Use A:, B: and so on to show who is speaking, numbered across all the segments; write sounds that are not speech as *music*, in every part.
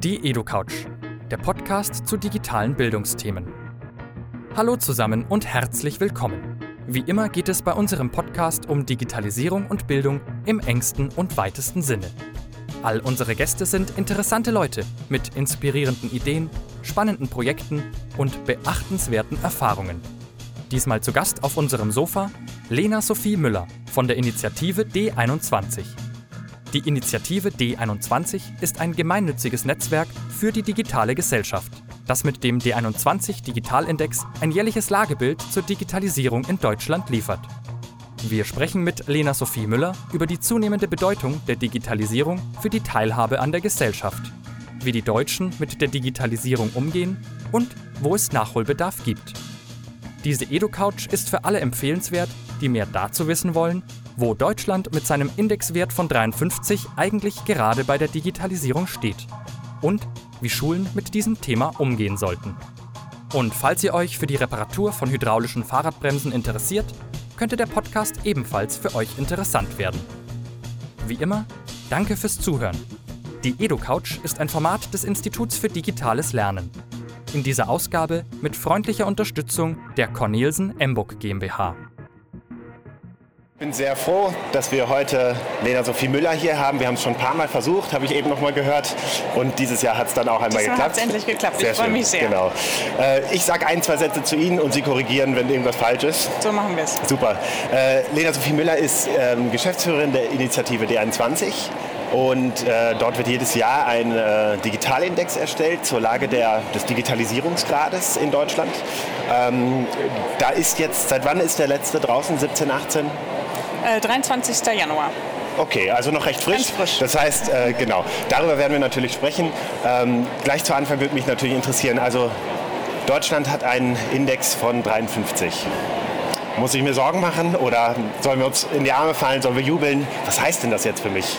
A: Die EduCouch, der Podcast zu digitalen Bildungsthemen. Hallo zusammen und herzlich willkommen. Wie immer geht es bei unserem Podcast um Digitalisierung und Bildung im engsten und weitesten Sinne. All unsere Gäste sind interessante Leute mit inspirierenden Ideen, spannenden Projekten und beachtenswerten Erfahrungen. Diesmal zu Gast auf unserem Sofa Lena Sophie Müller von der Initiative D21. Die Initiative D21 ist ein gemeinnütziges Netzwerk für die digitale Gesellschaft, das mit dem D21 Digitalindex ein jährliches Lagebild zur Digitalisierung in Deutschland liefert. Wir sprechen mit Lena Sophie Müller über die zunehmende Bedeutung der Digitalisierung für die Teilhabe an der Gesellschaft, wie die Deutschen mit der Digitalisierung umgehen und wo es Nachholbedarf gibt. Diese EduCouch ist für alle empfehlenswert, die mehr dazu wissen wollen, wo Deutschland mit seinem Indexwert von 53 eigentlich gerade bei der Digitalisierung steht und wie Schulen mit diesem Thema umgehen sollten. Und falls ihr euch für die Reparatur von hydraulischen Fahrradbremsen interessiert, könnte der Podcast ebenfalls für euch interessant werden. Wie immer, danke fürs Zuhören. Die EduCouch ist ein Format des Instituts für digitales Lernen. In dieser Ausgabe mit freundlicher Unterstützung der Cornelsen Emburg GmbH.
B: Ich bin sehr froh, dass wir heute Lena Sophie Müller hier haben. Wir haben es schon ein paar Mal versucht, habe ich eben noch mal gehört. Und dieses Jahr hat es dann auch einmal
C: Diesmal
B: geklappt.
C: hat es endlich geklappt.
B: Sehr
C: ich freue mich sehr.
B: Genau. Äh, ich sage ein, zwei Sätze zu Ihnen und Sie korrigieren, wenn irgendwas falsch ist.
C: So machen wir es.
B: Super. Äh, Lena Sophie Müller ist ähm, Geschäftsführerin der Initiative D21. Und äh, dort wird jedes Jahr ein äh, Digitalindex erstellt zur Lage der, des Digitalisierungsgrades in Deutschland. Ähm, da ist jetzt, seit wann ist der letzte draußen? 17, 18?
C: Äh, 23. Januar.
B: Okay, also noch recht frisch.
C: Ganz frisch.
B: Das heißt, äh, genau, darüber werden wir natürlich sprechen. Ähm, gleich zu Anfang würde mich natürlich interessieren, also Deutschland hat einen Index von 53. Muss ich mir Sorgen machen oder sollen wir uns in die Arme fallen, sollen wir jubeln? Was heißt denn das jetzt für mich?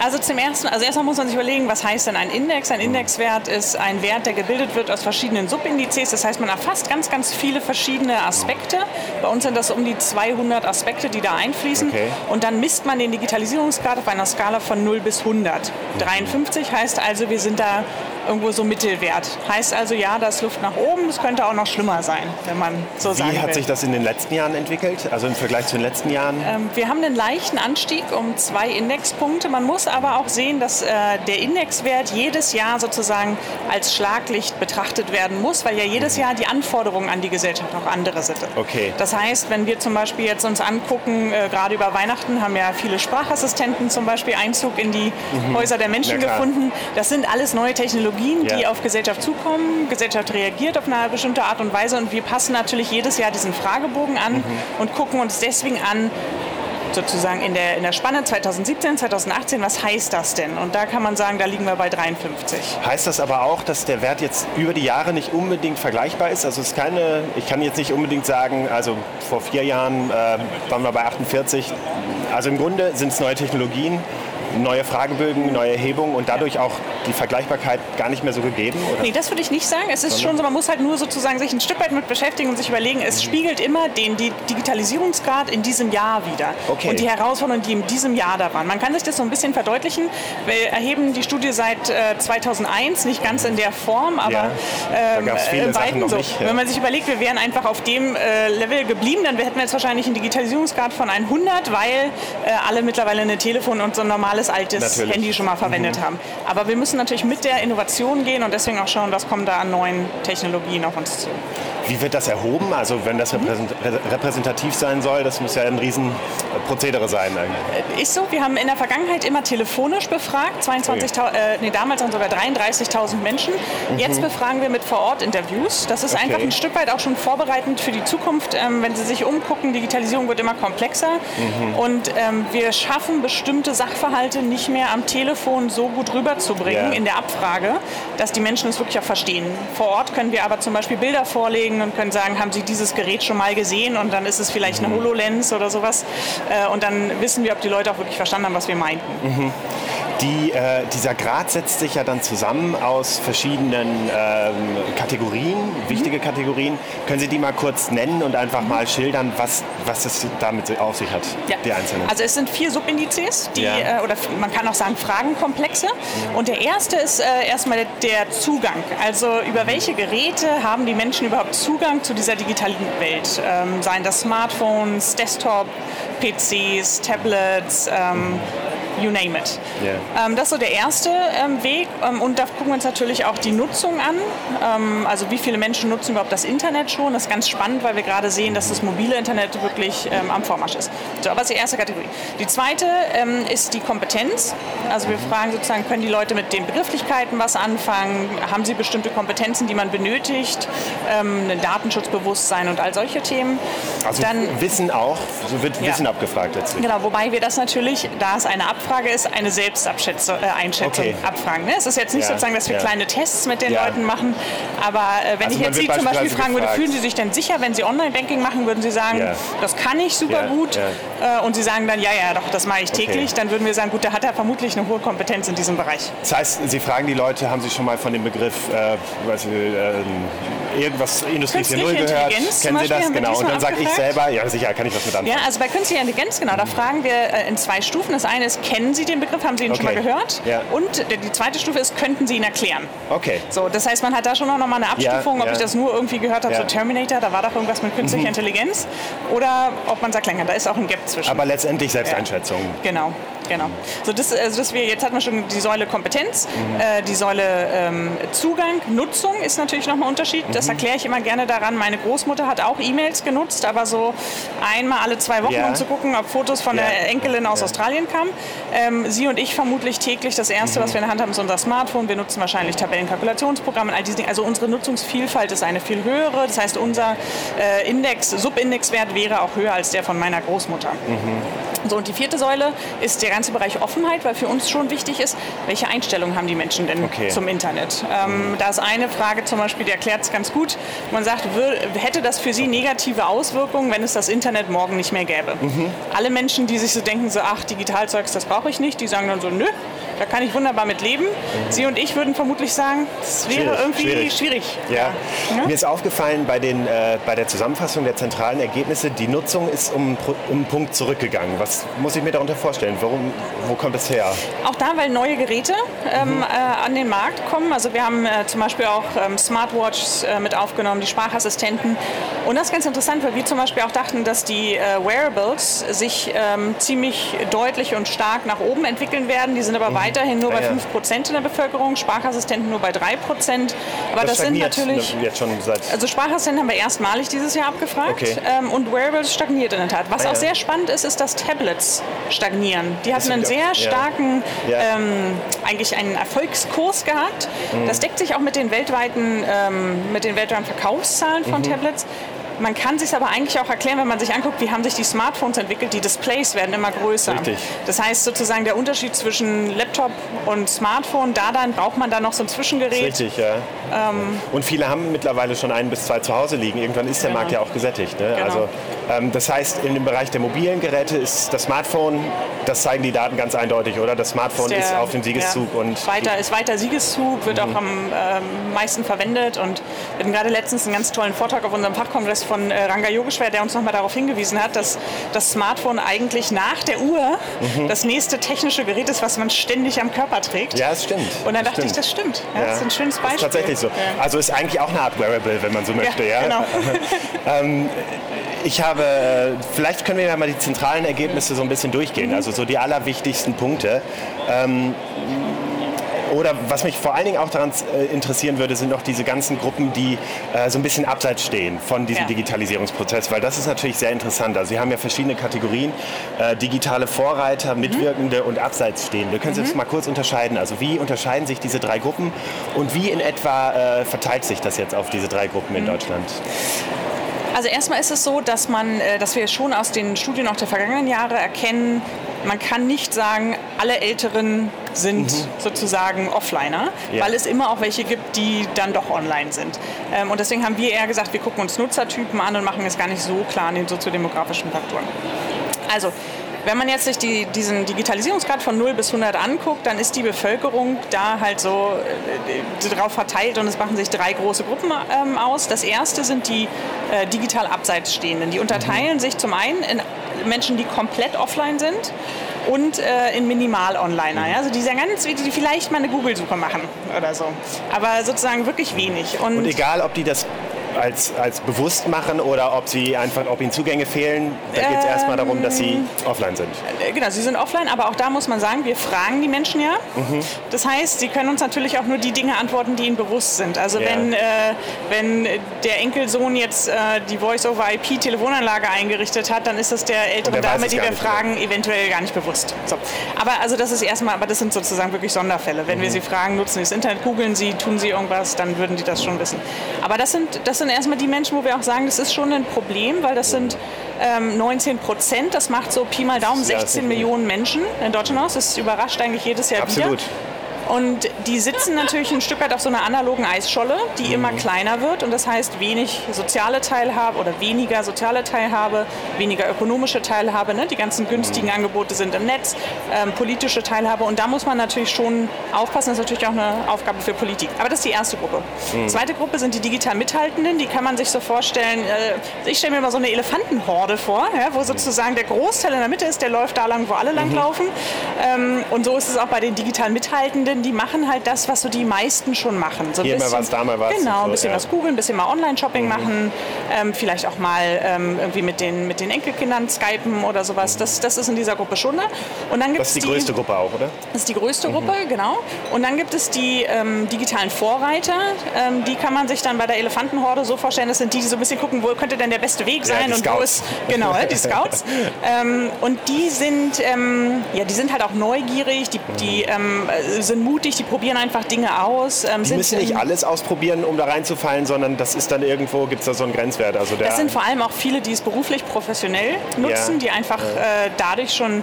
C: Also zum ersten, also erstmal muss man sich überlegen, was heißt denn ein Index? Ein Indexwert ist ein Wert, der gebildet wird aus verschiedenen Subindizes. Das heißt, man erfasst ganz, ganz viele verschiedene Aspekte. Bei uns sind das um die 200 Aspekte, die da einfließen.
B: Okay.
C: Und dann misst man den Digitalisierungsgrad auf einer Skala von 0 bis 100. 53 heißt also, wir sind da irgendwo so Mittelwert. Heißt also, ja, da ist Luft nach oben. Es könnte auch noch schlimmer sein, wenn man so sagen
B: Wie hat
C: will.
B: sich das in den letzten Jahren entwickelt? Also im Vergleich zu den letzten Jahren?
C: Ähm, Wir haben einen leichten Anstieg um zwei Indexpunkte. Man muss aber auch sehen, dass äh, der Indexwert jedes Jahr sozusagen als Schlaglicht betrachtet werden muss, weil ja jedes Jahr die Anforderungen an die Gesellschaft auch andere sind.
B: Okay.
C: Das heißt, wenn wir zum Beispiel jetzt uns angucken, äh, gerade über Weihnachten haben ja viele Sprachassistenten zum Beispiel Einzug in die Häuser der Menschen
B: Mhm. Ja,
C: gefunden. Das sind alles neue Technologien, die
B: Ja.
C: auf Gesellschaft zukommen. Gesellschaft reagiert auf eine bestimmte Art und Weise und wir passen natürlich jedes Jahr diesen Fragebogen an
B: Mhm.
C: und gucken uns deswegen an, sozusagen in der, in der Spanne 2017, 2018, was heißt das denn? Und da kann man sagen, da liegen wir bei 53.
B: Heißt das aber auch, dass der Wert jetzt über die Jahre nicht unbedingt vergleichbar ist? Also es ist keine, ich kann jetzt nicht unbedingt sagen, also vor vier Jahren äh, waren wir bei 48. Also im Grunde sind es neue Technologien, neue Fragebögen, neue Erhebungen und dadurch auch die Vergleichbarkeit gar nicht mehr so gegeben? Oder?
C: Nee, das würde ich nicht sagen. Es ist schon so, man muss halt nur sozusagen sich ein Stück weit mit beschäftigen und sich überlegen, es spiegelt immer den Di- Digitalisierungsgrad in diesem Jahr wieder.
B: Okay.
C: Und die Herausforderungen, die in diesem Jahr da waren. Man kann sich das so ein bisschen verdeutlichen. Wir erheben die Studie seit äh, 2001, nicht ganz in der Form, aber
B: Ja,
C: ähm,
B: Sachen
C: Weiten so.
B: nicht, ja.
C: Wenn man sich überlegt, wir wären einfach auf dem äh, Level geblieben, dann hätten wir jetzt wahrscheinlich einen Digitalisierungsgrad von 100, weil äh, alle mittlerweile ein Telefon und so ein normales altes
B: Natürlich.
C: Handy schon mal verwendet haben. Aber wir müssen natürlich mit der Innovation gehen und deswegen auch schauen, was kommt da an neuen Technologien auf uns zu.
B: Wie wird das erhoben? Also wenn das repräsent rä- repräsentativ sein soll, das muss ja ein Riesenprozedere sein eigentlich.
C: Ist so, wir haben in der Vergangenheit immer telefonisch befragt, 22.000, äh, nee, damals waren sogar 33.000 Menschen. Jetzt befragen wir mit Vor-Ort-Interviews. Das ist
B: Okay.
C: einfach ein Stück weit auch schon vorbereitend für die Zukunft. Ähm, wenn Sie sich umgucken, Digitalisierung wird immer komplexer und ähm, wir schaffen bestimmte Sachverhalte nicht mehr am Telefon so gut rüberzubringen
B: Ja.
C: in der Abfrage, dass die Menschen es wirklich auch verstehen. Vor Ort können wir aber zum Beispiel Bilder vorlegen und können sagen, haben Sie dieses Gerät schon mal gesehen? Und dann ist es vielleicht eine HoloLens oder sowas. Äh, und dann wissen wir, ob die Leute auch wirklich verstanden haben, was wir meinten.
B: Die, äh, dieser Grad setzt sich ja dann zusammen aus verschiedenen ähm, Kategorien, wichtige Kategorien. Können Sie die mal kurz nennen und einfach mal schildern, was, was es damit auf sich hat,
C: Ja.
B: die einzelnen?
C: Also es sind vier Subindizes, die,
B: Ja.
C: äh, oder man kann auch sagen Fragenkomplexe. Und der erste ist äh, erstmal der Zugang. Also über welche Geräte haben die Menschen überhaupt Zugang zu dieser digitalen Welt? Ähm, seien das Smartphones, Desktop, PCs, Tablets, ähm, you name it. Yeah. Ähm, das ist so der erste ähm, Weg ähm, und da gucken wir uns natürlich auch die Nutzung an. Ähm, also wie viele Menschen nutzen überhaupt das Internet schon? Das ist ganz spannend, weil wir gerade sehen, dass das mobile Internet wirklich ähm, am Vormarsch ist. So, aber das ist die erste Kategorie. Die zweite ist die Kompetenz. Also wir fragen sozusagen, können die Leute mit den Begrifflichkeiten was anfangen? Haben sie bestimmte Kompetenzen, die man benötigt? ein Datenschutzbewusstsein und all solche Themen.
B: Also Dann, Wissen auch, so wird ja. Wissen abgefragt letztlich.
C: Genau, wobei wir das natürlich, da es eine Abfrage ist eine Selbsteinschätzung äh, okay. abfragen. Ne? Es ist jetzt nicht ja. sozusagen, dass wir kleine Tests mit den. Leuten machen, aber äh, wenn also ich jetzt Sie zum Beispiel fragen würde, fühlen Sie sich denn sicher, wenn Sie Online-Banking machen, würden Sie sagen, das kann ich super gut äh, und Sie sagen dann, ja, ja, doch, das mache ich täglich, okay. dann würden wir sagen, gut, da hat er vermutlich eine hohe Kompetenz in diesem Bereich.
B: Das heißt, Sie fragen die Leute, haben Sie schon mal von dem Begriff äh, was, äh, irgendwas Industrie 4.0 gehört? Kennen Sie das? Genau. Und dann sage ich selber, ja sicher, kann ich was mit anfangen.
C: Ja, also bei künstlicher Intelligenz, genau, da fragen wir äh, in zwei Stufen. Das eine ist, kennen Sie den Begriff, haben Sie ihn okay. schon mal gehört? Ja. Und die zweite Stufe ist, könnten Sie ihn erklären?
B: Okay.
C: So, das heißt, man hat da schon noch mal eine Abstufung, ja, ob ich das nur irgendwie gehört habe, so Terminator, da war doch irgendwas mit künstlicher mhm. Intelligenz. Oder ob man sagt, länger, da ist auch ein Gap zwischen.
B: Aber letztendlich Selbsteinschätzung.
C: Genau. Genau. So das, also das wir, jetzt hatten wir schon die Säule Kompetenz, mhm. äh, die Säule ähm, Zugang, Nutzung ist natürlich nochmal ein Unterschied. Mhm. Das erkläre ich immer gerne daran. Meine Großmutter hat auch E-Mails genutzt, aber so einmal alle zwei Wochen, ja. um zu gucken, ob Fotos von ja. der Enkelin aus ja. Australien kamen. Ähm, sie und ich vermutlich täglich. Das Erste, mhm. was wir in der Hand haben, ist unser Smartphone. Wir nutzen wahrscheinlich Tabellenkalkulationsprogramme, all diese Dinge. Also unsere Nutzungsvielfalt ist eine viel höhere. Das heißt, unser äh, Index, Subindexwert wäre auch höher als der von meiner Großmutter. Mhm. So, und die vierte Säule ist der ganze Bereich Offenheit, weil für uns schon wichtig ist, welche Einstellungen haben die Menschen denn okay. zum Internet? Ähm, da ist eine Frage zum Beispiel, die erklärt es ganz gut. Man sagt, hätte das für Sie negative Auswirkungen, wenn es das Internet morgen nicht mehr gäbe? Mhm. Alle Menschen, die sich so denken, so, ach, Digitalzeugs, das brauche ich nicht, die sagen dann so, nö, da kann ich wunderbar mit leben. Sie und ich würden vermutlich sagen, das wäre schwierig, irgendwie schwierig. schwierig.
B: Ja. ja. Mir ist aufgefallen bei, den, äh, bei der Zusammenfassung der zentralen Ergebnisse, die Nutzung ist um, um einen Punkt zurückgegangen. Was muss ich mir darunter vorstellen? Warum, wo kommt es her?
C: Auch da, weil neue Geräte ähm, mhm. äh, an den Markt kommen. Also wir haben äh, zum Beispiel auch ähm, Smartwatches äh, mit aufgenommen, die Sprachassistenten. Und das ist ganz interessant, weil wir zum Beispiel auch dachten, dass die äh, Wearables sich ähm, ziemlich deutlich und stark nach oben entwickeln werden. Die sind aber mhm. Weiterhin nur bei ja, 5% in der Bevölkerung, Sprachassistenten nur bei 3%. Aber das, das sind natürlich...
B: Jetzt schon seit
C: also Sprachassistenten haben wir erstmalig dieses Jahr abgefragt. Okay. Ähm, und Wearables stagniert in der Tat. Was ah, auch sehr spannend ist, ist, dass Tablets stagnieren. Die hatten einen sehr starken, ja. ähm, eigentlich einen Erfolgskurs gehabt. Mhm. Das deckt sich auch mit den weltweiten, ähm, mit den weltweiten Verkaufszahlen von mhm. Tablets. Man kann sich aber eigentlich auch erklären, wenn man sich anguckt, wie haben sich die Smartphones entwickelt. Die Displays werden immer größer.
B: Richtig.
C: Das heißt sozusagen der Unterschied zwischen Laptop und Smartphone, da dann braucht man dann noch so ein Zwischengerät.
B: Richtig, ja. Ähm, und viele haben mittlerweile schon ein bis zwei zu Hause liegen. Irgendwann ist der genau. Markt ja auch gesättigt. Ne? Genau. Also, das heißt, in dem Bereich der mobilen Geräte ist das Smartphone, das zeigen die Daten ganz eindeutig, oder? Das Smartphone ist, der, ist auf dem Siegeszug.
C: Ja, und weiter, ist weiter Siegeszug, wird mhm. auch am äh, meisten verwendet. Und wir hatten gerade letztens einen ganz tollen Vortrag auf unserem Fachkongress von äh, Ranga Yogeshwar, der uns nochmal darauf hingewiesen hat, dass das Smartphone eigentlich nach der Uhr mhm. das nächste technische Gerät ist, was man ständig am Körper trägt.
B: Ja, es stimmt.
C: Und dann dachte
B: stimmt.
C: ich, das stimmt. Ja, ja. Das ist ein schönes Beispiel.
B: Das ist tatsächlich so. Ja. Also ist eigentlich auch eine Art Wearable, wenn man so möchte. Ja, genau. *laughs* ähm, ich habe, äh, vielleicht können wir ja mal die zentralen Ergebnisse so ein bisschen durchgehen, also so die allerwichtigsten Punkte. Ähm, oder was mich vor allen Dingen auch daran äh, interessieren würde, sind noch diese ganzen Gruppen, die äh, so ein bisschen abseits stehen von diesem ja. Digitalisierungsprozess, weil das ist natürlich sehr interessant. Also Sie haben ja verschiedene Kategorien, äh, digitale Vorreiter, mhm. Mitwirkende mhm. und Abseitsstehende. Können Sie mhm. das mal kurz unterscheiden? Also wie unterscheiden sich diese drei Gruppen und wie in etwa äh, verteilt sich das jetzt auf diese drei Gruppen in mhm. Deutschland?
C: Also erstmal ist es so, dass man, äh, dass wir schon aus den Studien auch der vergangenen Jahre erkennen, man kann nicht sagen, alle Älteren sind mhm. sozusagen Offliner, ja. weil es immer auch welche gibt, die dann doch online sind. Ähm, und deswegen haben wir eher gesagt, wir gucken uns Nutzertypen an und machen es gar nicht so klar an den soziodemografischen Faktoren. Also, wenn man jetzt sich die, diesen Digitalisierungsgrad von 0 bis 100 anguckt, dann ist die Bevölkerung da halt so äh, drauf verteilt und es machen sich drei große Gruppen ähm, aus. Das erste sind die äh, digital abseits stehenden. Die unterteilen mhm. sich zum einen in Menschen, die komplett offline sind und äh, in Minimal-Onliner. Ja? Also die sind ganz, die vielleicht mal eine Google-Suche machen oder so. Aber sozusagen wirklich wenig.
B: Und, und egal, ob die das als, als bewusst machen oder ob sie einfach, ob ihnen Zugänge fehlen. Da geht es ähm, erstmal darum, dass sie offline sind.
C: Äh, genau, sie sind offline, aber auch da muss man sagen, wir fragen die Menschen ja. Mhm. Das heißt, sie können uns natürlich auch nur die Dinge antworten, die ihnen bewusst sind. Also ja. wenn, äh, wenn der Enkelsohn jetzt äh, die Voice-over-IP-Telefonanlage eingerichtet hat, dann ist das der ältere Dame, die wir fragen, mehr. eventuell gar nicht bewusst. So. Aber also das ist erstmal, aber das sind sozusagen wirklich Sonderfälle. Wenn mhm. wir sie fragen, nutzen sie das Internet, googeln sie, tun sie irgendwas, dann würden die das schon wissen. Aber das sind, das sind erstmal die Menschen, wo wir auch sagen, das ist schon ein Problem, weil das sind ähm, 19 Prozent. Das macht so Pi mal Daumen 16 ja, Millionen Menschen in Deutschland aus. Das überrascht eigentlich jedes Jahr
B: Absolut.
C: wieder. Und die sitzen natürlich ein Stück weit auf so einer analogen Eisscholle, die mhm. immer kleiner wird. Und das heißt wenig soziale Teilhabe oder weniger soziale Teilhabe, weniger ökonomische Teilhabe. Ne? Die ganzen günstigen mhm. Angebote sind im Netz, ähm, politische Teilhabe. Und da muss man natürlich schon aufpassen. Das ist natürlich auch eine Aufgabe für Politik. Aber das ist die erste Gruppe. Mhm. Zweite Gruppe sind die digital Mithaltenden. Die kann man sich so vorstellen. Äh, ich stelle mir mal so eine Elefantenhorde vor, ja, wo sozusagen der Großteil in der Mitte ist, der läuft da lang, wo alle mhm. langlaufen. Ähm, und so ist es auch bei den digital Mithaltenden denn die machen halt das, was so die meisten schon machen. So
B: Hier bisschen, mal was, da mal was.
C: Genau, ein bisschen so, ja. was googeln, ein bisschen mal Online-Shopping mhm. machen, ähm, vielleicht auch mal ähm, irgendwie mit den, mit den Enkelkindern skypen oder sowas. Das, das ist in dieser Gruppe schon. Ne?
B: Und dann das ist die, die, größte Gruppe auch, oder?
C: Das ist die größte mhm. Gruppe, genau. Und dann gibt es die ähm, digitalen Vorreiter. Ähm, die kann man sich dann bei der Elefantenhorde so vorstellen, das sind die, die so ein bisschen gucken, wo könnte denn der beste Weg sein
B: ja,
C: und
B: wo
C: ist genau die *laughs* Scouts. Ähm, und die sind ähm, ja, die sind halt auch neugierig, die, die mhm. sind mutig, die probieren einfach Dinge aus.
B: Ähm, die müssen nicht alles ausprobieren, um da reinzufallen, sondern das ist dann irgendwo, gibt es da so einen Grenzwert.
C: Also das sind vor allem auch viele, die es beruflich professionell nutzen, ja. die einfach äh, dadurch schon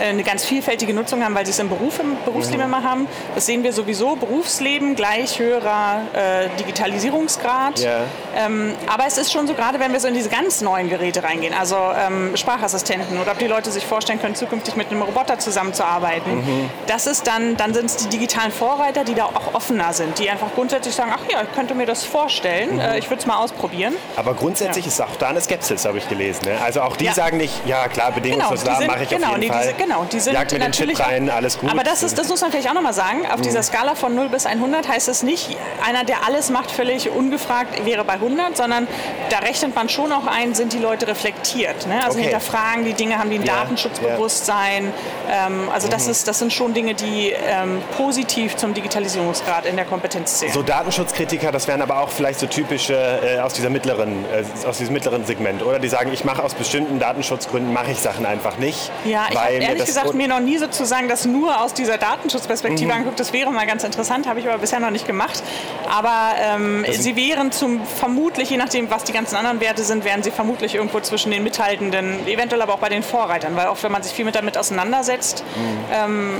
C: eine ganz vielfältige Nutzung haben, weil sie es im Beruf, im Berufsleben immer haben. Das sehen wir sowieso. Berufsleben gleich höherer äh, Digitalisierungsgrad.
B: Yeah.
C: Ähm, aber es ist schon so, gerade wenn wir so in diese ganz neuen Geräte reingehen, also ähm, Sprachassistenten oder ob die Leute sich vorstellen können, zukünftig mit einem Roboter zusammenzuarbeiten, mhm. das ist dann, dann sind es die digitalen Vorreiter, die da auch offener sind, die einfach grundsätzlich sagen, ach ja, ich könnte mir das vorstellen, mhm. äh, ich würde es mal ausprobieren.
B: Aber grundsätzlich ja. ist auch da eine Skepsis, habe ich gelesen. Ne? Also auch die ja. sagen nicht, ja klar, bedingungslos genau,
C: da
B: mache ich
C: genau,
B: auf jeden
C: Fall. Diese, Genau, die sind
B: mit natürlich. Den rein, alles gut.
C: Aber das, ist, das muss man vielleicht auch nochmal sagen. Auf mhm. dieser Skala von 0 bis 100 heißt es nicht, einer, der alles macht, völlig ungefragt wäre bei 100, sondern da rechnet man schon auch ein, sind die Leute reflektiert. Ne? Also okay. hinterfragen die Dinge, haben die ein ja, Datenschutzbewusstsein. Ja. Ähm, also mhm. das, ist, das sind schon Dinge, die ähm, positiv zum Digitalisierungsgrad in der Kompetenz zählen.
B: So Datenschutzkritiker, das wären aber auch vielleicht so typische äh, aus, dieser mittleren, äh, aus diesem mittleren Segment, oder? Die sagen, ich mache aus bestimmten Datenschutzgründen, mache ich Sachen einfach nicht.
C: Ja, ich habe ehrlich gesagt mir noch nie sozusagen das nur aus dieser Datenschutzperspektive mhm. angeguckt. Das wäre mal ganz interessant, habe ich aber bisher noch nicht gemacht. Aber ähm, sie wären zum vermutlich, je nachdem, was die ganzen anderen Werte sind, wären sie vermutlich irgendwo zwischen den Mithaltenden, eventuell aber auch bei den Vorreitern, weil auch wenn man sich viel mit damit auseinandersetzt, mhm. ähm,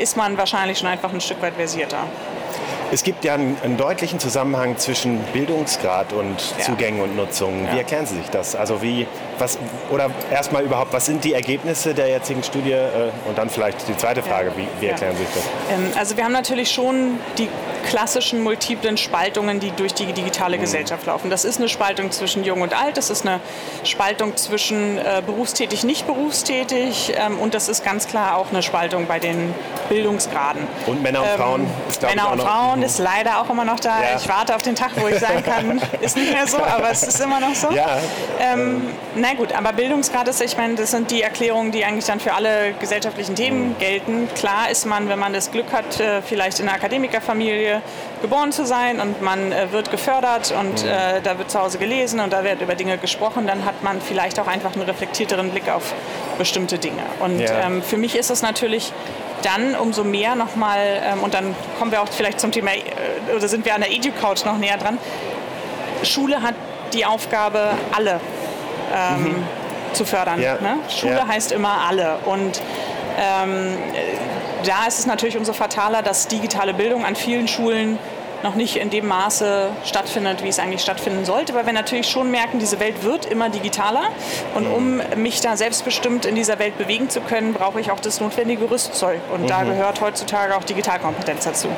C: ist man wahrscheinlich schon einfach ein Stück weit versierter.
B: Es gibt ja einen, einen, deutlichen Zusammenhang zwischen Bildungsgrad und ja. Zugängen und Nutzungen. Wie ja. erklären Sie sich das? Also wie, was, oder erstmal überhaupt, was sind die Ergebnisse der jetzigen Studie? Äh, und dann vielleicht die zweite Frage, wie, wie erklären Sie sich das?
C: Ähm, also wir haben natürlich schon die klassischen multiplen Spaltungen, die durch die digitale mhm. Gesellschaft laufen. Das ist eine Spaltung zwischen Jung und Alt, das ist eine Spaltung zwischen äh, berufstätig, nicht berufstätig ähm, und das ist ganz klar auch eine Spaltung bei den Bildungsgraden.
B: Und Männer und ähm, Frauen?
C: Ist, Männer und Frauen mhm. ist leider auch immer noch da. Ja. Ich warte auf den Tag, wo ich sagen kann, *laughs* ist nicht mehr so, aber es ist immer noch so.
B: Ja.
C: Ähm, na gut, aber Bildungsgrad ist, ich meine, das sind die Erklärungen, die eigentlich dann für alle gesellschaftlichen Themen mhm. gelten. Klar ist man, wenn man das Glück hat, äh, vielleicht in einer Akademikerfamilie geboren zu sein und man äh, wird gefördert und mhm. äh, da wird zu Hause gelesen und da wird über Dinge gesprochen, dann hat man vielleicht auch einfach einen reflektierteren Blick auf bestimmte Dinge. Und ja. ähm, für mich ist es natürlich dann umso mehr nochmal, ähm, und dann kommen wir auch vielleicht zum Thema, äh, oder sind wir an der EduCouch noch näher dran, Schule hat die Aufgabe, alle ähm, mhm. zu fördern. Ja. Ne? Schule ja. heißt immer alle. Und ähm, da ist es natürlich umso fataler, dass digitale Bildung an vielen Schulen noch nicht in dem Maße stattfindet, wie es eigentlich stattfinden sollte, weil wir natürlich schon merken, diese Welt wird immer digitaler und um mich da selbstbestimmt in dieser Welt bewegen zu können, brauche ich auch das notwendige Rüstzeug und mhm. da gehört heutzutage auch Digitalkompetenz dazu.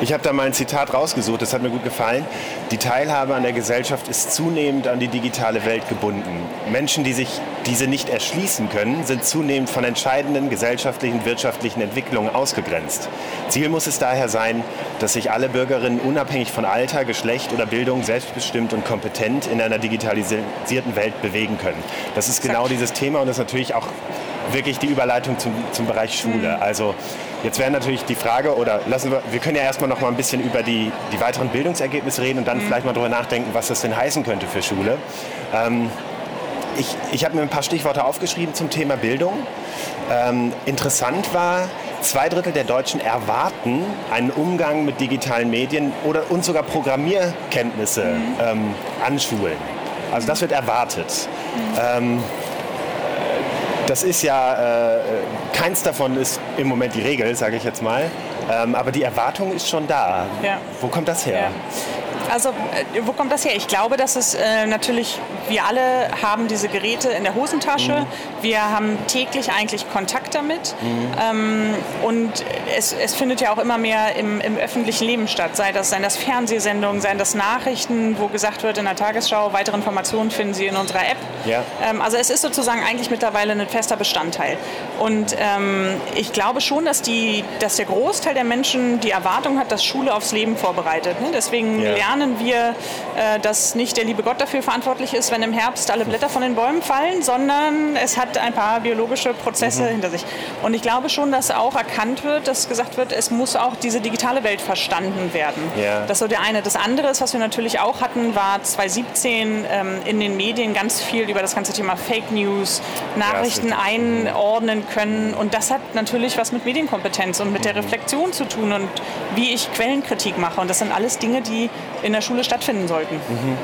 B: Ich habe da mal ein Zitat rausgesucht, das hat mir gut gefallen. Die Teilhabe an der Gesellschaft ist zunehmend an die digitale Welt gebunden. Menschen, die sich diese nicht erschließen können, sind zunehmend von entscheidenden gesellschaftlichen, wirtschaftlichen Entwicklungen ausgegrenzt. Ziel muss es daher sein, dass sich alle Bürgerinnen unabhängig von Alter, Geschlecht oder Bildung selbstbestimmt und kompetent in einer digitalisierten Welt bewegen können. Das ist genau dieses Thema und das ist natürlich auch wirklich die Überleitung zum, zum Bereich Schule. Mhm. Also jetzt wäre natürlich die Frage, oder lassen wir, wir können ja erstmal noch mal ein bisschen über die, die weiteren Bildungsergebnisse reden und dann mhm. vielleicht mal darüber nachdenken, was das denn heißen könnte für Schule. Ähm, ich, ich habe mir ein paar Stichworte aufgeschrieben zum Thema Bildung. Ähm, interessant war, zwei Drittel der Deutschen erwarten einen Umgang mit digitalen Medien oder und sogar Programmierkenntnisse mhm. ähm, an Schulen. Also das wird erwartet. Mhm. Ähm, das ist ja, äh, keins davon ist im Moment die Regel, sage ich jetzt mal. Ähm, aber die Erwartung ist schon da. Ja. Wo kommt das her?
C: Also, äh, wo kommt das her? Ich glaube, dass es äh, natürlich, wir alle haben diese Geräte in der Hosentasche. Mhm. Wir haben täglich eigentlich Kontakt damit. Mhm. Ähm, und es, es, findet ja auch immer mehr im, im, öffentlichen Leben statt. Sei das, seien das Fernsehsendungen, seien das Nachrichten, wo gesagt wird in der Tagesschau, weitere Informationen finden Sie in unserer App. Ja. Ähm, also es ist sozusagen eigentlich mittlerweile ein fester Bestandteil. Und ähm, ich glaube schon, dass, die, dass der Großteil der Menschen die Erwartung hat, dass Schule aufs Leben vorbereitet. Ne? Deswegen ja. lernen lernen wir, äh, dass nicht der liebe Gott dafür verantwortlich ist, wenn im Herbst alle Blätter von den Bäumen fallen, sondern es hat ein paar biologische Prozesse mhm. hinter sich. Und ich glaube schon, dass auch erkannt wird, dass gesagt wird, es muss auch diese digitale Welt verstanden werden. Ja. Das ist so der eine. Das andere ist, was wir natürlich auch hatten, war 2017 ähm, in den Medien ganz viel über das ganze Thema Fake News, Nachrichten ja, einordnen können. Und das hat natürlich was mit Medienkompetenz und mit der mhm. Reflexion zu tun und wie ich Quellenkritik mache. Und das sind alles Dinge, die in der Schule stattfinden sollten. Mhm.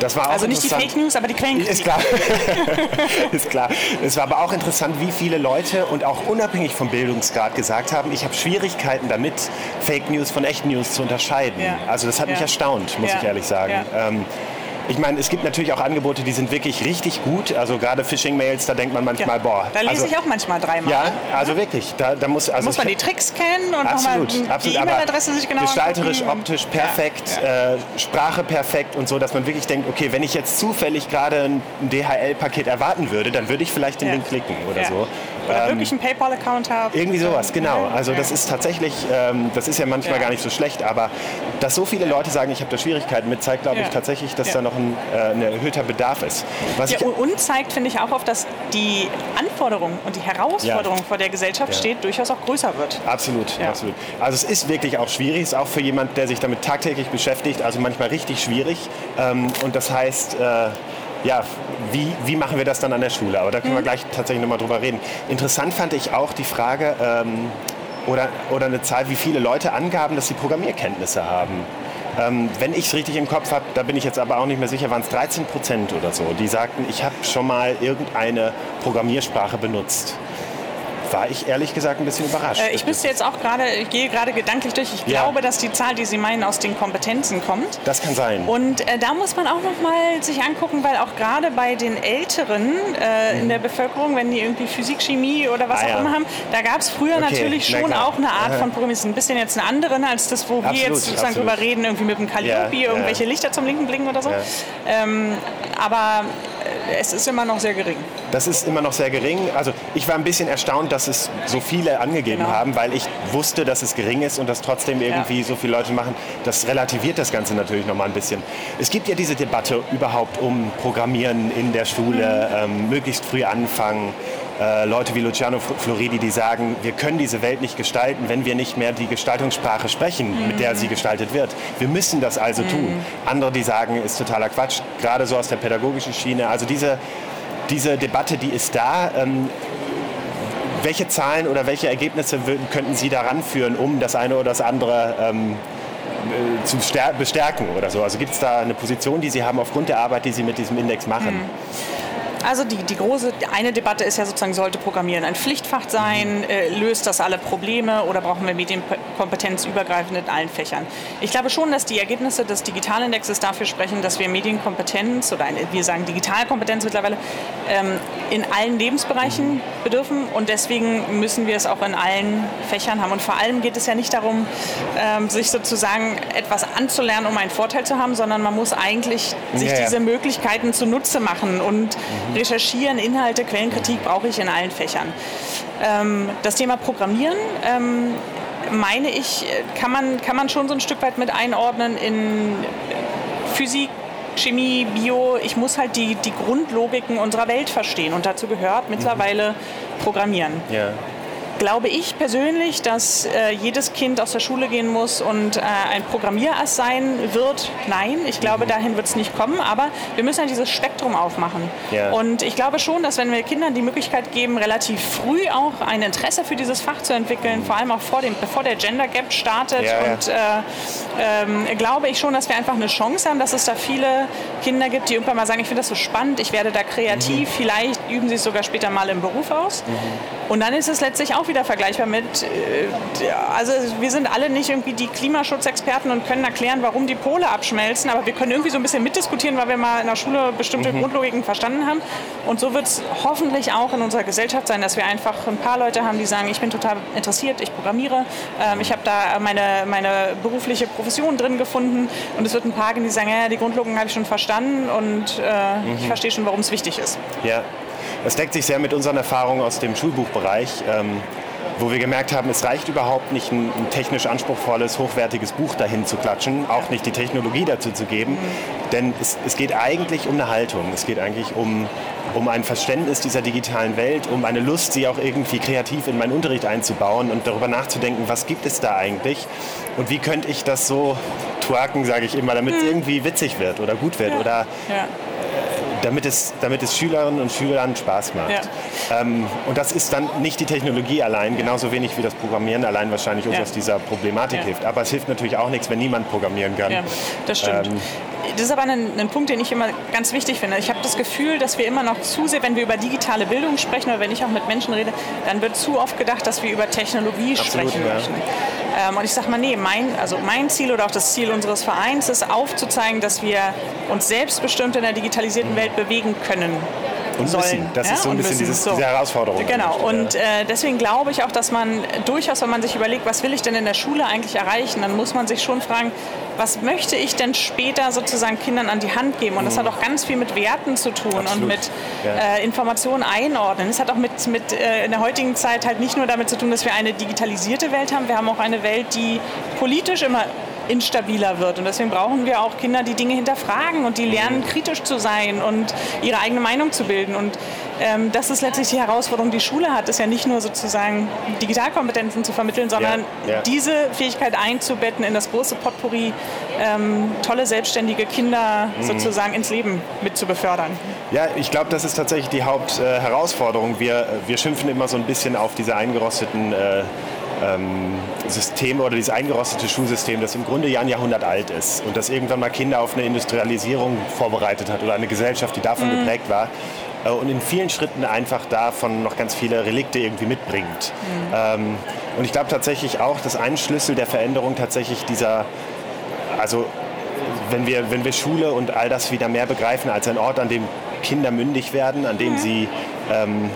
B: Das war auch
C: also nicht die Fake News, aber die Quellenkritik.
B: Ist klar. *laughs* ist klar. Es war aber auch interessant, wie viele Leute und auch unabhängig vom Bildungsgrad gesagt haben, ich habe Schwierigkeiten damit, Fake News von echten News zu unterscheiden. Ja. Also das hat ja. mich erstaunt, muss ja. ich ehrlich sagen. Ähm, ich meine, es gibt natürlich auch Angebote, die sind wirklich richtig gut. Also gerade Phishing-Mails, da denkt man manchmal, ja. boah.
C: Da lese
B: also,
C: ich auch manchmal dreimal.
B: Ja, also wirklich. Da, da muss, also
C: muss man die Tricks kennen und
B: absolut,
C: nochmal
B: die E-Mail-Adresse sich genau Gestalterisch, optisch perfekt, ja. Äh, Sprache perfekt und so, dass man wirklich denkt, okay, wenn ich jetzt zufällig gerade ein DHL-Paket erwarten würde, dann würde ich vielleicht den Link klicken oder so.
C: Oder ähm, wirklich einen PayPal-Account habe.
B: Irgendwie sowas, genau. Also das ist tatsächlich, ähm, das ist ja manchmal gar nicht so schlecht, aber dass so viele Leute sagen, ich habe da Schwierigkeiten mit, zeigt, glaube ich, tatsächlich, dass da noch ein, äh, ein erhöhter Bedarf ist.
C: Ja, und zeigt, finde ich, auch auf, dass die Anforderung und die Herausforderung vor der Gesellschaft steht, durchaus auch größer wird.
B: Absolut, absolut. Also es ist wirklich auch schwierig, ist auch für jemand, der sich damit tagtäglich beschäftigt, also manchmal richtig schwierig. Ähm, und das heißt, äh, ja, wie, wie machen wir das dann an der Schule? Aber da können mhm. wir gleich tatsächlich nochmal drüber reden. Interessant fand ich auch die Frage, ähm, oder, oder eine Zahl, wie viele Leute angaben, dass sie Programmierkenntnisse haben. Ähm, wenn ich es richtig im Kopf habe, da bin ich jetzt aber auch nicht mehr sicher, waren es 13 Prozent oder so, die sagten, ich habe schon mal irgendeine Programmiersprache benutzt war ich ehrlich gesagt ein bisschen überrascht.
C: Äh, ich müsste jetzt auch gerade, ich gehe gerade gedanklich durch, ich ja. glaube, dass die Zahl, die Sie meinen, aus den Kompetenzen kommt.
B: Das kann sein.
C: Und äh, da muss man auch noch mal sich angucken, weil auch gerade bei den Älteren äh, mhm. in der Bevölkerung, wenn die irgendwie Physik, Chemie oder was ah, auch ja. immer haben, da gab es früher okay. natürlich schon auch eine Art von Programmierung. Ein bisschen jetzt eine andere als das, wo absolut, wir jetzt sozusagen absolut. drüber reden, irgendwie mit dem Calliope, ja, irgendwelche Lichter zum linken Blinken oder so. Ähm, aber es ist immer noch sehr gering.
B: Das ist immer noch sehr gering. Also ich war ein bisschen erstaunt, dass es so viele angegeben genau. haben, weil ich wusste, dass es gering ist und dass trotzdem irgendwie ja. so viele Leute machen. Das relativiert das Ganze natürlich noch mal ein bisschen. Es gibt ja diese Debatte überhaupt um Programmieren in der Schule, mhm. ähm, möglichst früh anfangen. Äh, Leute wie Luciano Floridi, die sagen, wir können diese Welt nicht gestalten, wenn wir nicht mehr die Gestaltungssprache sprechen, mhm. mit der sie gestaltet wird. Wir müssen das also mhm. tun. Andere, die sagen, ist totaler Quatsch, gerade so aus der pädagogischen Schiene. Also diese, diese Debatte, die ist da. Ähm, welche Zahlen oder welche Ergebnisse könnten Sie daran führen, um das eine oder das andere ähm, äh, zu bestärken oder so? Also gibt es da eine Position, die Sie haben aufgrund der Arbeit, die Sie mit diesem Index machen? Mhm.
C: Also die, die große, eine Debatte ist ja sozusagen, sollte Programmieren ein Pflichtfach sein? Äh, löst das alle Probleme oder brauchen wir Medienkompetenz übergreifend in allen Fächern? Ich glaube schon, dass die Ergebnisse des Digitalindexes dafür sprechen, dass wir Medienkompetenz oder eine, wir sagen Digitalkompetenz mittlerweile ähm, in allen Lebensbereichen bedürfen und deswegen müssen wir es auch in allen Fächern haben. Und vor allem geht es ja nicht darum, ähm, sich sozusagen etwas anzulernen, um einen Vorteil zu haben, sondern man muss eigentlich sich ja, ja. diese Möglichkeiten zunutze machen und mhm Recherchieren, Inhalte, Quellenkritik brauche ich in allen Fächern. Ähm, das Thema Programmieren ähm, meine ich, kann man, kann man schon so ein Stück weit mit einordnen in Physik, Chemie, Bio. Ich muss halt die, die Grundlogiken unserer Welt verstehen und dazu gehört mittlerweile Programmieren.
B: Ja
C: glaube ich persönlich, dass äh, jedes Kind aus der Schule gehen muss und äh, ein Programmierass sein wird. Nein, ich glaube, mhm. dahin wird es nicht kommen, aber wir müssen ja dieses Spektrum aufmachen.
B: Ja.
C: Und ich glaube schon, dass wenn wir Kindern die Möglichkeit geben, relativ früh auch ein Interesse für dieses Fach zu entwickeln, vor allem auch vor dem, bevor der Gender Gap startet,
B: ja,
C: und äh, ähm, glaube ich schon, dass wir einfach eine Chance haben, dass es da viele Kinder gibt, die irgendwann mal sagen, ich finde das so spannend, ich werde da kreativ, mhm. vielleicht üben sie es sogar später mal im Beruf aus. Mhm. Und dann ist es letztlich auch wieder vergleichbar mit, äh, also wir sind alle nicht irgendwie die Klimaschutzexperten und können erklären, warum die Pole abschmelzen, aber wir können irgendwie so ein bisschen mitdiskutieren, weil wir mal in der Schule bestimmte mhm. Grundlogiken verstanden haben. Und so wird es hoffentlich auch in unserer Gesellschaft sein, dass wir einfach ein paar Leute haben, die sagen, ich bin total interessiert, ich programmiere, ähm, ich habe da meine, meine berufliche Profession drin gefunden und es wird ein paar geben, die sagen, ja, die Grundlogiken habe ich schon verstanden und äh, mhm. ich verstehe schon, warum es wichtig ist.
B: Ja, das deckt sich sehr mit unseren Erfahrungen aus dem Schulbuchbereich. Ähm, wo wir gemerkt haben, es reicht überhaupt nicht, ein, ein, technisch anspruchsvolles, hochwertiges Buch dahin zu klatschen, auch nicht die Technologie dazu zu geben, denn es, es geht eigentlich um eine Haltung, es geht eigentlich um, um ein Verständnis dieser digitalen Welt, um eine Lust, sie auch irgendwie kreativ in meinen Unterricht einzubauen und darüber nachzudenken, was gibt es da eigentlich und wie könnte ich das so twerken, sage ich immer, damit es hm. irgendwie witzig wird oder gut wird
C: ja.
B: oder
C: ja
B: damit es, damit es Schülerinnen und Schülern Spaß macht. Ja. Ähm, und das ist dann nicht die Technologie allein, genauso wenig wie das Programmieren allein wahrscheinlich uns ja. aus dieser Problematik ja. hilft. Aber es hilft natürlich auch nichts, wenn niemand programmieren kann.
C: Ja, das stimmt. Ähm, das ist aber ein, ein, Punkt, den ich immer ganz wichtig finde. Ich habe das Gefühl, dass wir immer noch zu sehr, wenn wir über digitale Bildung sprechen oder wenn ich auch mit Menschen rede, dann wird zu oft gedacht, dass wir über Technologie Absolut, sprechen möchten. Ähm, und ich sage mal, nee, mein, also mein Ziel oder auch das Ziel unseres Vereins ist aufzuzeigen, dass wir uns selbstbestimmt in der digitalisierten Welt bewegen können
B: und
C: sollen.
B: Müssen. Das ja? ist so ein bisschen dieses, so. diese Herausforderung.
C: Genau. Und äh, deswegen glaube ich auch, dass man durchaus, wenn man sich überlegt, was will ich denn in der Schule eigentlich erreichen, dann muss man sich schon fragen, was möchte ich denn später sozusagen Kindern an die Hand geben? Und das hat auch ganz viel mit Werten zu tun Absolut. und mit ja. äh, Informationen einordnen. Es hat auch mit, mit äh, in der heutigen Zeit halt nicht nur damit zu tun, dass wir eine digitalisierte Welt haben, wir haben auch eine Welt, die politisch immer instabiler wird. Und deswegen brauchen wir auch Kinder, die Dinge hinterfragen und die lernen, kritisch zu sein und ihre eigene Meinung zu bilden. Und ähm, das ist letztlich die Herausforderung, die Schule hat, ist ja nicht nur sozusagen Digitalkompetenzen zu vermitteln, sondern ja, ja. diese Fähigkeit einzubetten in das große Potpourri, ähm, tolle selbstständige Kinder mhm. sozusagen ins Leben mit zu befördern.
B: Ja, ich glaube, das ist tatsächlich die Hauptherausforderung. wir, wir schimpfen immer so ein bisschen auf diese eingerosteten äh, System oder dieses eingerostete Schulsystem, das im Grunde ja ein Jahrhundert alt ist und das irgendwann mal Kinder auf eine Industrialisierung vorbereitet hat oder eine Gesellschaft, die davon mhm. geprägt war äh, und in vielen Schritten einfach davon noch ganz viele Relikte irgendwie mitbringt. Mhm. Ähm, und ich glaube tatsächlich auch, dass ein Schlüssel der Veränderung tatsächlich dieser, also wenn wir, wenn wir Schule und all das wieder mehr begreifen als ein Ort, an dem Kinder mündig werden, an dem mhm. sie ähm,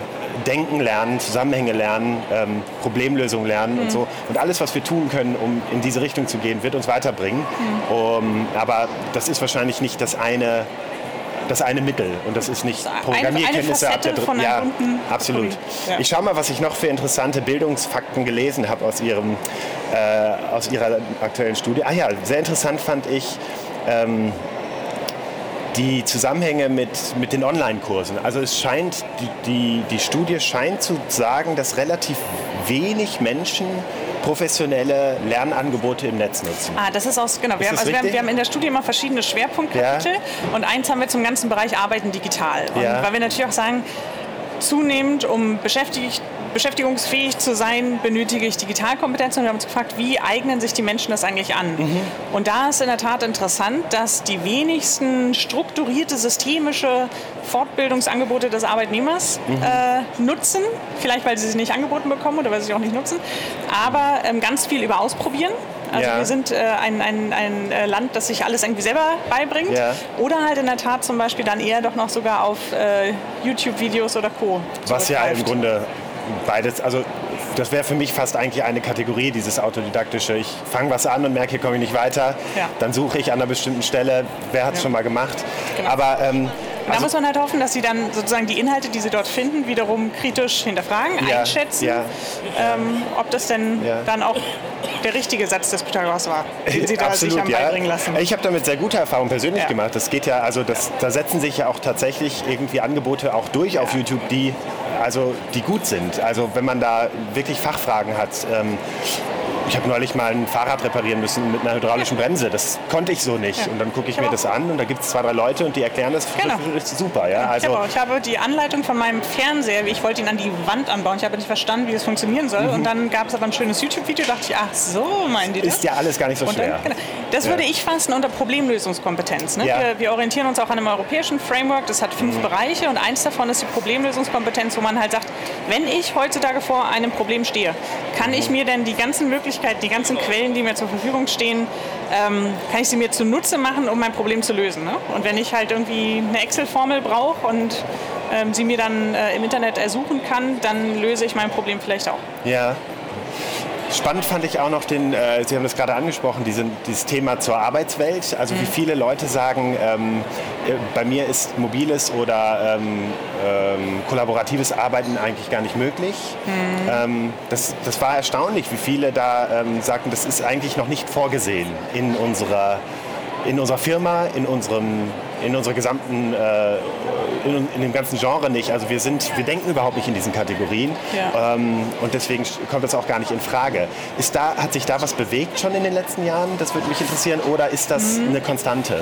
B: denken lernen, Zusammenhänge lernen, ähm, Problemlösung lernen mhm. und so. Und alles, was wir tun können, um in diese Richtung zu gehen, wird uns weiterbringen. Mhm. Um, aber das ist wahrscheinlich nicht das eine das eine Mittel und das ist nicht Programmierkenntnisse
C: ab der dritten. Ja,
B: absolut. Ja. Ich schaue mal, was ich noch für interessante Bildungsfakten gelesen habe aus, ihrem, äh, aus Ihrer aktuellen Studie. Ah ja, sehr interessant fand ich. Ähm, die Zusammenhänge mit, mit den Online-Kursen. Also es scheint, die, die, die Studie scheint zu sagen, dass relativ wenig Menschen professionelle Lernangebote im Netz nutzen.
C: Ah, das ist auch, genau. Wir, haben, also wir, haben, wir haben in der Studie immer verschiedene Schwerpunktkapitel ja. und eins haben wir zum ganzen Bereich Arbeiten digital. Und ja. weil wir natürlich auch sagen, zunehmend, um beschäftigt beschäftigungsfähig zu sein, benötige ich Digitalkompetenzen. Und wir haben uns gefragt, wie eignen sich die Menschen das eigentlich an? Mhm. Und da ist in der Tat interessant, dass die wenigsten strukturierte systemische Fortbildungsangebote des Arbeitnehmers mhm. äh, nutzen. Vielleicht, weil sie sie nicht angeboten bekommen oder weil sie sie auch nicht nutzen. Aber ähm, ganz viel über Ausprobieren. Also ja. wir sind äh, ein, ein, ein äh, Land, das sich alles irgendwie selber beibringt. Ja. Oder halt in der Tat zum Beispiel dann eher doch noch sogar auf äh, YouTube-Videos oder Co.
B: Was ja im Grunde beides, also das wäre für mich fast eigentlich eine Kategorie, dieses autodidaktische. Ich fange was an und merke, hier komme ich nicht weiter. Ja. Dann suche ich an einer bestimmten Stelle, wer hat es ja. schon mal gemacht. Genau. Aber ähm,
C: Da also, muss man halt hoffen, dass sie dann sozusagen die Inhalte, die sie dort finden, wiederum kritisch hinterfragen, ja, einschätzen, ja. Ähm, ob das denn ja. dann auch der richtige Satz des Pythagoras war, den Sie da Absolut, sich haben beibringen lassen.
B: Ich habe damit sehr gute Erfahrungen persönlich gemacht. Das geht ja, also das, da setzen sich ja auch tatsächlich irgendwie Angebote auch durch auf YouTube, die also die gut sind. Also wenn man da wirklich Fachfragen hat. Ähm, ich habe neulich mal ein Fahrrad reparieren müssen mit einer hydraulischen Bremse. Das konnte ich so nicht. Und dann gucke ich, mir das an und da gibt es zwei, drei Leute und die erklären das genau. super. Ja?
C: Also ich, habe, die Anleitung von meinem Fernseher, ich wollte ihn an die Wand anbauen. Ich habe nicht verstanden, wie das funktionieren soll. Mhm. Und dann gab es aber ein schönes YouTube-Video, dachte ich, ach so, meinen die
B: das? Ist ja alles gar nicht so schwer. Dann, genau.
C: Das würde ich fassen unter Problemlösungskompetenz. Ne? Wir, wir, orientieren uns auch an einem europäischen Framework. Das hat fünf mhm. Bereiche und eins davon ist die Problemlösungskompetenz, wo man halt sagt, wenn ich heutzutage vor einem Problem stehe, kann mhm. ich mir denn die ganzen Möglichkeiten, die ganzen Quellen, die mir zur Verfügung stehen, ähm, kann ich sie mir zunutze machen, um mein Problem zu lösen. Ne? Und wenn ich halt irgendwie eine Excel-Formel brauche und ähm, sie mir dann äh, im Internet ersuchen kann, dann löse ich mein Problem vielleicht auch.
B: Ja. Spannend fand ich auch noch den, äh, Sie haben das gerade angesprochen, diese, dieses Thema zur Arbeitswelt. Also mhm. wie viele Leute sagen, ähm, äh, bei mir ist mobiles oder ähm, ähm, kollaboratives Arbeiten eigentlich gar nicht möglich. Mhm. Ähm, das, das war erstaunlich, wie viele da ähm, sagten, das ist eigentlich noch nicht vorgesehen in unserer in unserer Firma, in unserem, in unserer gesamten, äh, in, in, dem ganzen Genre nicht. Also wir sind, wir denken überhaupt nicht in diesen Kategorien ja. ähm, und deswegen kommt das auch gar nicht in Frage. Ist da, hat sich da was bewegt schon in den letzten Jahren? Das würde mich interessieren. Oder ist das mhm. eine Konstante?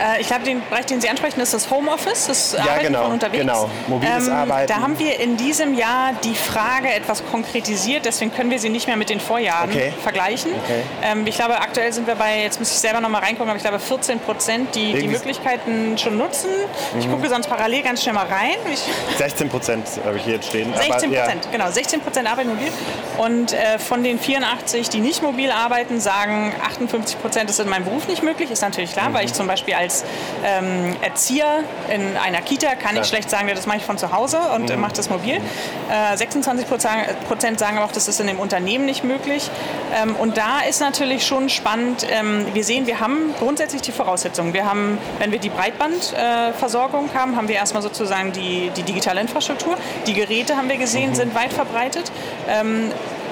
C: Äh, ich glaube, den Bereich, den Sie ansprechen, ist das Homeoffice, das ja, Arbeiten
B: genau,
C: von unterwegs.
B: Genau, mobiles ähm, Arbeiten.
C: Da haben wir in diesem Jahr die Frage etwas konkretisiert, deswegen können wir sie nicht mehr mit den Vorjahren okay. vergleichen. Okay. Ähm, ich glaube, aktuell sind wir bei, jetzt muss ich selber noch mal reingucken, aber ich glaube 14 Prozent, die die Möglichkeiten schon nutzen. Mhm. Ich gucke sonst parallel ganz schnell mal rein. Ich
B: 16 Prozent habe ich hier jetzt stehen.
C: 16 Prozent, ja. genau. 16 Prozent arbeiten mobil. Und äh, von den 84, die nicht mobil arbeiten, sagen 58 Prozent, das ist in meinem Beruf nicht möglich. Ist natürlich klar, mhm. weil ich zum Beispiel als ähm, Erzieher in einer Kita kann ich schlecht sagen, das mache ich von zu Hause und mhm. mache das mobil. Äh, 26 Prozent sagen aber auch, das ist in dem Unternehmen nicht möglich. Ähm, und da ist natürlich schon spannend, ähm, wir sehen, wir haben grundsätzlich die Voraussetzungen. Wir haben, wenn wir die Breitbandversorgung äh, haben, haben wir erstmal sozusagen die, die digitale Infrastruktur. Die Geräte haben wir gesehen, mhm. sind weit verbreitet.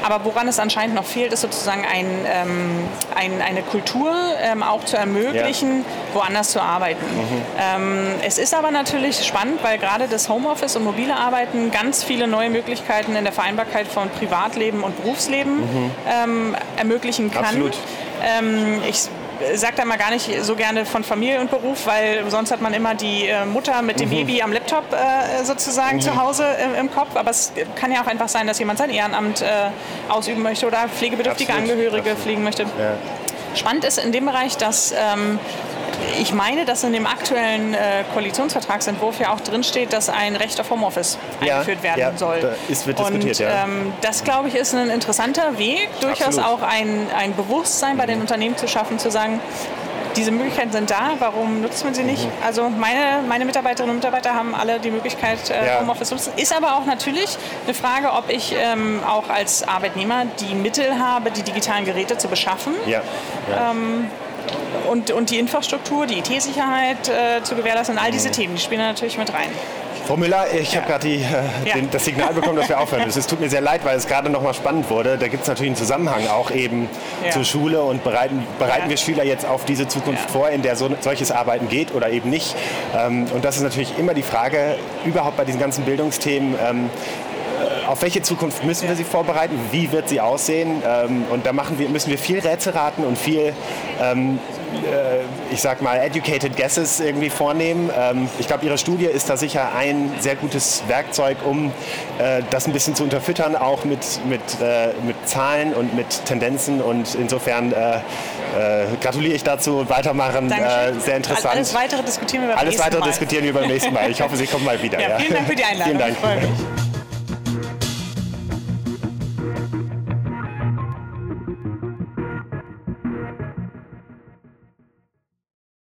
C: Aber woran es anscheinend noch fehlt, ist sozusagen ein, ähm, ein, eine Kultur ähm, auch zu ermöglichen, ja. woanders zu arbeiten. Mhm. Ähm, es ist aber natürlich spannend, weil gerade das Homeoffice und mobile Arbeiten ganz viele neue Möglichkeiten in der Vereinbarkeit von Privatleben und Berufsleben mhm. Ähm, ermöglichen kann.
B: Absolut.
C: Ähm, ich sage da mal gar nicht so gerne von Familie und Beruf, weil sonst hat man immer die äh, Mutter mit dem mhm. Baby am Laptop äh, sozusagen mhm. zu Hause im, im, Kopf. Aber es kann ja auch einfach sein, dass jemand sein Ehrenamt äh, ausüben möchte oder pflegebedürftige Absolut. Angehörige Absolut. pflegen möchte. Ja. Spannend ist in dem Bereich, dass ähm, ich meine, dass in dem aktuellen äh, Koalitionsvertragsentwurf ja auch drinsteht, dass ein Recht auf Homeoffice ja, eingeführt werden
B: ja,
C: soll.
B: Da ist, wird Und, diskutiert, ja. Ähm,
C: das, glaube ich, ist ein interessanter Weg, durchaus Absolut. auch ein, ein Bewusstsein bei den mhm. Unternehmen zu schaffen, zu sagen, diese Möglichkeiten sind da, warum nutzt man sie nicht? Mhm. Also meine, meine Mitarbeiterinnen und Mitarbeiter haben alle die Möglichkeit, äh, ja. Homeoffice zu nutzen. Ist aber auch natürlich eine Frage, ob ich ähm, auch als Arbeitnehmer die Mittel habe, die digitalen Geräte zu beschaffen.
B: Ja. ja. Ähm,
C: und, und die Infrastruktur, die IT-Sicherheit äh, zu gewährleisten. All diese mhm. Themen, die spielen natürlich mit rein.
B: Frau Müller, ich ja. habe gerade äh, ja. das Signal bekommen, dass wir *laughs* aufhören müssen. Es tut mir sehr leid, weil es gerade noch mal spannend wurde. Da gibt es natürlich einen Zusammenhang auch eben ja. zur Schule und bereiten, bereiten wir Schüler jetzt auf diese Zukunft vor, in der so, solches Arbeiten geht oder eben nicht. Ähm, und das ist natürlich immer die Frage, überhaupt bei diesen ganzen Bildungsthemen, ähm, auf welche Zukunft müssen wir sie vorbereiten, wie wird sie aussehen. Ähm, und da machen wir, müssen wir viel Rätsel raten und viel, ähm, äh, ich sag mal, educated guesses irgendwie vornehmen. Ähm, ich glaube, Ihre Studie ist da sicher ein sehr gutes Werkzeug, um äh, das ein bisschen zu unterfüttern, auch mit, mit, äh, mit Zahlen und mit Tendenzen. Und insofern äh, äh, gratuliere ich dazu. Weitermachen, äh, sehr interessant.
C: Alles weitere diskutieren wir beim
B: Alles weitere Mal. diskutieren wir beim nächsten Mal. Ich hoffe, Sie kommen mal wieder.
C: Ja, vielen Dank für die Einladung.
B: Vielen Dank.